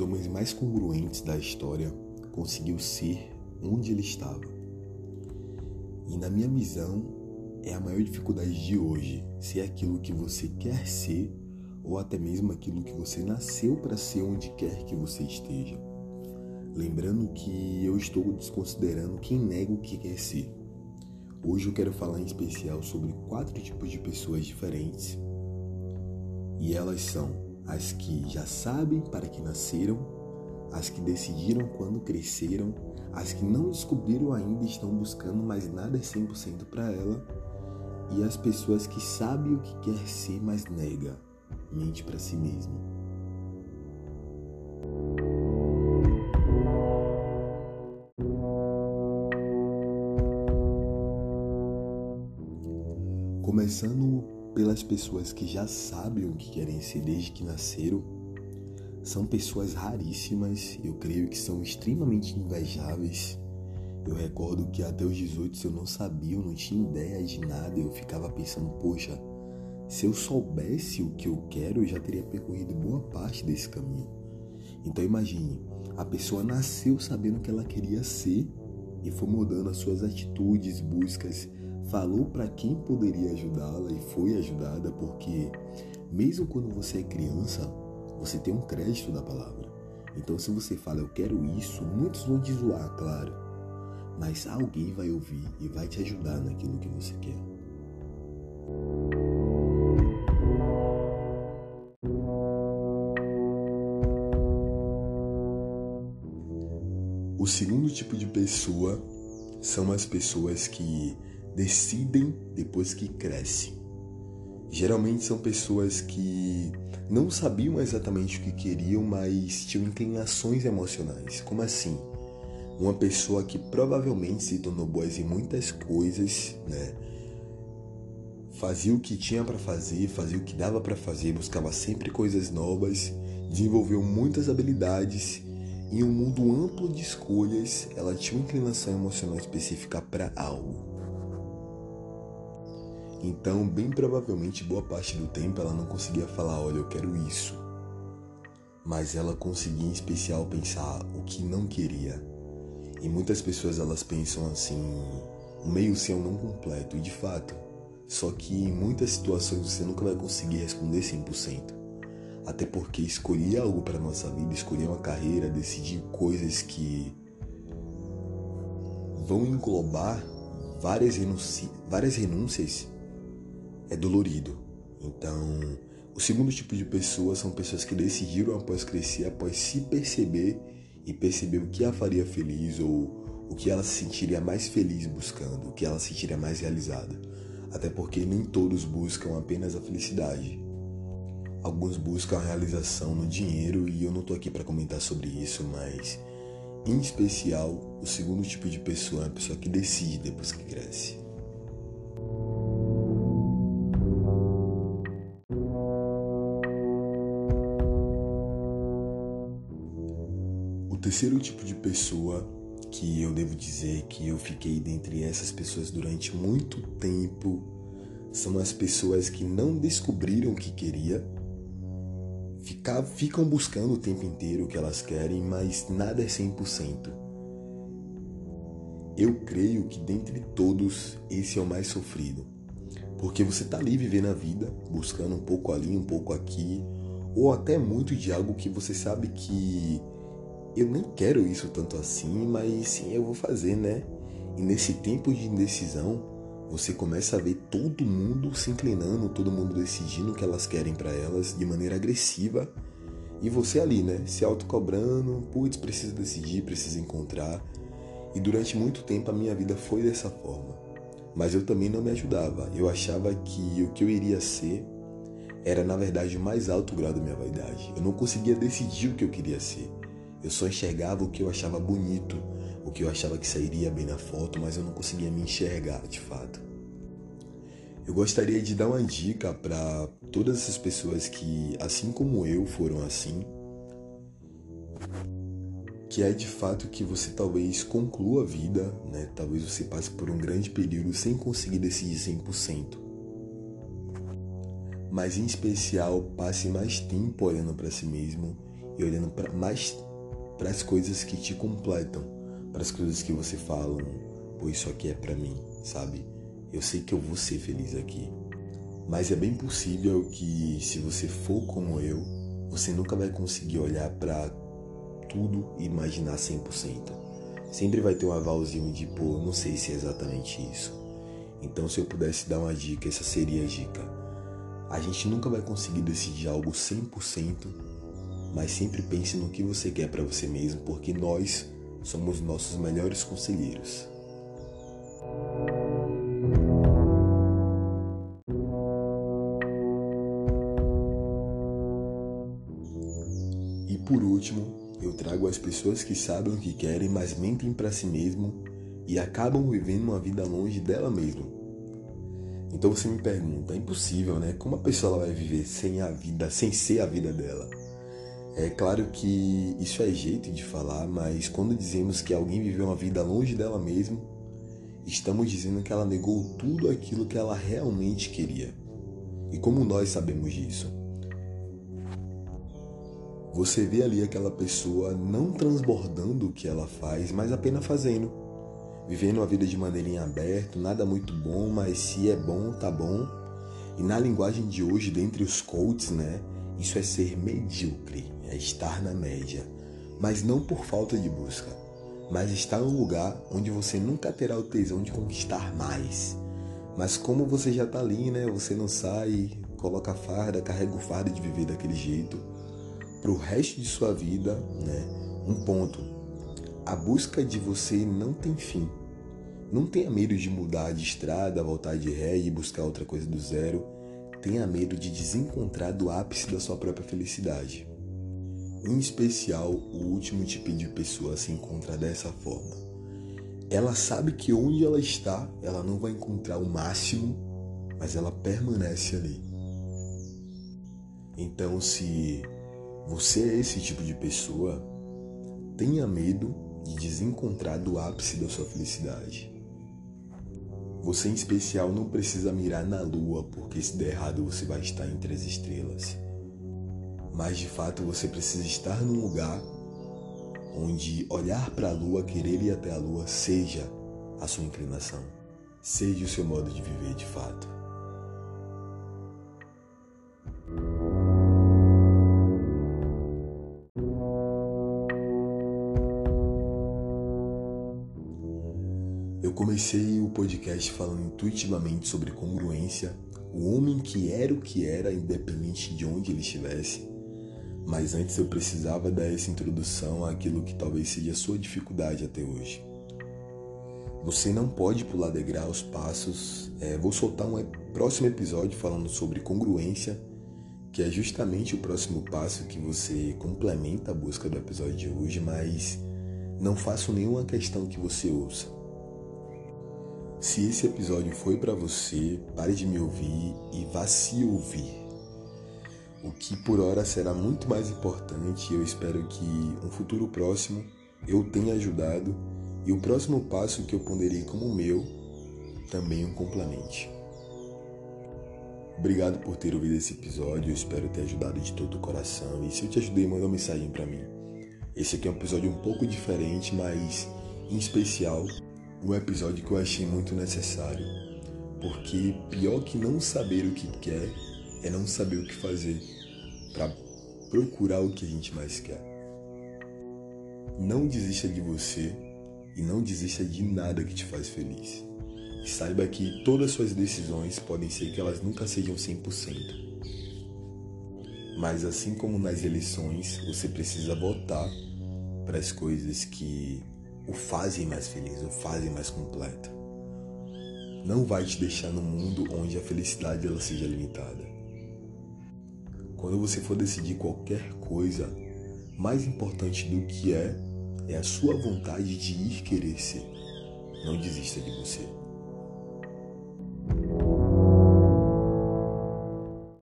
homens mais congruentes da história conseguiu ser onde ele estava. E na minha visão, é a maior dificuldade de hoje ser aquilo que você quer ser ou até mesmo aquilo que você nasceu para ser onde quer que você esteja. Lembrando que eu estou desconsiderando quem nega o que quer ser. Hoje eu quero falar em especial sobre quatro tipos de pessoas diferentes. E elas são as que já sabem para que nasceram, as que decidiram quando cresceram, as que não descobriram ainda e estão buscando, mas nada é 100% para ela, e as pessoas que sabem o que quer ser, mas nega, mente para si mesmo. Começando pelas pessoas que já sabem o que querem ser desde que nasceram, são pessoas raríssimas, eu creio que são extremamente invejáveis. Eu recordo que até os 18 eu não sabia, eu não tinha ideia de nada, eu ficava pensando, poxa, se eu soubesse o que eu quero, eu já teria percorrido boa parte desse caminho. Então imagine, a pessoa nasceu sabendo o que ela queria ser e foi mudando as suas atitudes, buscas, falou para quem poderia ajudá-la e foi ajudada, porque mesmo quando você é criança, você tem um crédito da palavra. Então, se você fala eu quero isso, muitos vão te zoar, claro, mas alguém vai ouvir e vai te ajudar naquilo que você quer. O segundo tipo de pessoa são as pessoas que decidem depois que crescem. Geralmente são pessoas que não sabiam exatamente o que queriam, mas tinham inclinações emocionais. Como assim? Uma pessoa que provavelmente se tornou boa em muitas coisas, né? Fazia o que tinha para fazer, fazia o que dava para fazer, buscava sempre coisas novas, desenvolveu muitas habilidades. Em um mundo amplo de escolhas, ela tinha uma inclinação emocional específica para algo. Então, bem provavelmente, boa parte do tempo ela não conseguia falar, olha, eu quero isso. Mas ela conseguia em especial pensar o que não queria. E muitas pessoas elas pensam assim, um meio sem um não completo, e de fato. Só que em muitas situações você nunca vai conseguir responder 100%. Até porque escolher algo para nossa vida, escolher uma carreira, decidir coisas que vão englobar várias, várias renúncias é dolorido. Então, o segundo tipo de pessoas são pessoas que decidiram após crescer, após se perceber e perceber o que a faria feliz ou o que ela se sentiria mais feliz buscando, o que ela se sentiria mais realizada. Até porque nem todos buscam apenas a felicidade. Alguns buscam a realização no dinheiro e eu não estou aqui para comentar sobre isso, mas em especial, o segundo tipo de pessoa é a pessoa que decide depois que cresce. Terceiro tipo de pessoa que eu devo dizer que eu fiquei dentre essas pessoas durante muito tempo são as pessoas que não descobriram o que queria, ficar, ficam buscando o tempo inteiro o que elas querem, mas nada é 100%. Eu creio que dentre todos esse é o mais sofrido, porque você tá ali vivendo a vida, buscando um pouco ali, um pouco aqui, ou até muito de algo que você sabe que eu nem quero isso tanto assim, mas sim eu vou fazer, né? E nesse tempo de indecisão, você começa a ver todo mundo se inclinando, todo mundo decidindo o que elas querem para elas de maneira agressiva. E você ali, né? Se autocobrando, putz, preciso decidir, preciso encontrar. E durante muito tempo a minha vida foi dessa forma. Mas eu também não me ajudava. Eu achava que o que eu iria ser era, na verdade, o mais alto grau da minha vaidade. Eu não conseguia decidir o que eu queria ser. Eu só enxergava o que eu achava bonito, o que eu achava que sairia bem na foto, mas eu não conseguia me enxergar de fato. Eu gostaria de dar uma dica para todas essas pessoas que, assim como eu, foram assim, que é de fato que você talvez conclua a vida, né? Talvez você passe por um grande período sem conseguir decidir 100%. Mas em especial, passe mais tempo olhando para si mesmo e olhando pra, mais para as coisas que te completam, para as coisas que você fala, pô, isso aqui é para mim, sabe? Eu sei que eu vou ser feliz aqui. Mas é bem possível que se você for como eu, você nunca vai conseguir olhar para tudo e imaginar 100%. Sempre vai ter um avalzinho de, pô, não sei se é exatamente isso. Então, se eu pudesse dar uma dica, essa seria a dica. A gente nunca vai conseguir decidir algo 100%, mas sempre pense no que você quer para você mesmo, porque nós somos nossos melhores conselheiros. E por último, eu trago as pessoas que sabem o que querem, mas mentem para si mesmo e acabam vivendo uma vida longe dela mesma. Então você me pergunta, é impossível, né? Como a pessoa vai viver sem a vida, sem ser a vida dela? É claro que isso é jeito de falar, mas quando dizemos que alguém viveu uma vida longe dela mesma, estamos dizendo que ela negou tudo aquilo que ela realmente queria. E como nós sabemos disso? Você vê ali aquela pessoa não transbordando o que ela faz, mas apenas fazendo vivendo a vida de maneira em aberto, nada muito bom, mas se é bom, tá bom. E na linguagem de hoje, dentre os coaches, né, isso é ser medíocre, é estar na média, mas não por falta de busca, mas estar num lugar onde você nunca terá o tesão de conquistar mais. Mas como você já tá ali, né, você não sai, coloca a farda, carrega o fardo de viver daquele jeito pro resto de sua vida, né? Um ponto. A busca de você não tem fim. Não tenha medo de mudar de estrada, voltar de ré e buscar outra coisa do zero. Tenha medo de desencontrar do ápice da sua própria felicidade. Em especial, o último tipo de pessoa se encontra dessa forma. Ela sabe que onde ela está, ela não vai encontrar o máximo, mas ela permanece ali. Então, se você é esse tipo de pessoa, tenha medo de desencontrar do ápice da sua felicidade. Você em especial não precisa mirar na lua, porque se der errado você vai estar entre as estrelas. Mas de fato você precisa estar num lugar onde olhar para a lua, querer ir até a lua, seja a sua inclinação, seja o seu modo de viver de fato. Comecei o podcast falando intuitivamente sobre congruência, o homem que era o que era, independente de onde ele estivesse. Mas antes eu precisava dar essa introdução àquilo que talvez seja a sua dificuldade até hoje. Você não pode pular degraus, passos. É, vou soltar um próximo episódio falando sobre congruência, que é justamente o próximo passo que você complementa a busca do episódio de hoje, mas não faço nenhuma questão que você ouça. Se esse episódio foi para você, pare de me ouvir e vá se ouvir. O que por hora será muito mais importante, eu espero que um futuro próximo eu tenha ajudado e o próximo passo que eu ponderei como meu também o complemente. Obrigado por ter ouvido esse episódio, eu espero ter ajudado de todo o coração. E se eu te ajudei, manda uma mensagem para mim. Esse aqui é um episódio um pouco diferente, mas em especial um episódio que eu achei muito necessário, porque pior que não saber o que quer é não saber o que fazer para procurar o que a gente mais quer. Não desista de você e não desista de nada que te faz feliz. E saiba que todas as suas decisões podem ser que elas nunca sejam 100%. Mas assim como nas eleições, você precisa votar para as coisas que o fazem mais feliz, o fazem mais completo. Não vai te deixar no mundo onde a felicidade ela seja limitada. Quando você for decidir qualquer coisa, mais importante do que é é a sua vontade de ir querer ser. Não desista de você.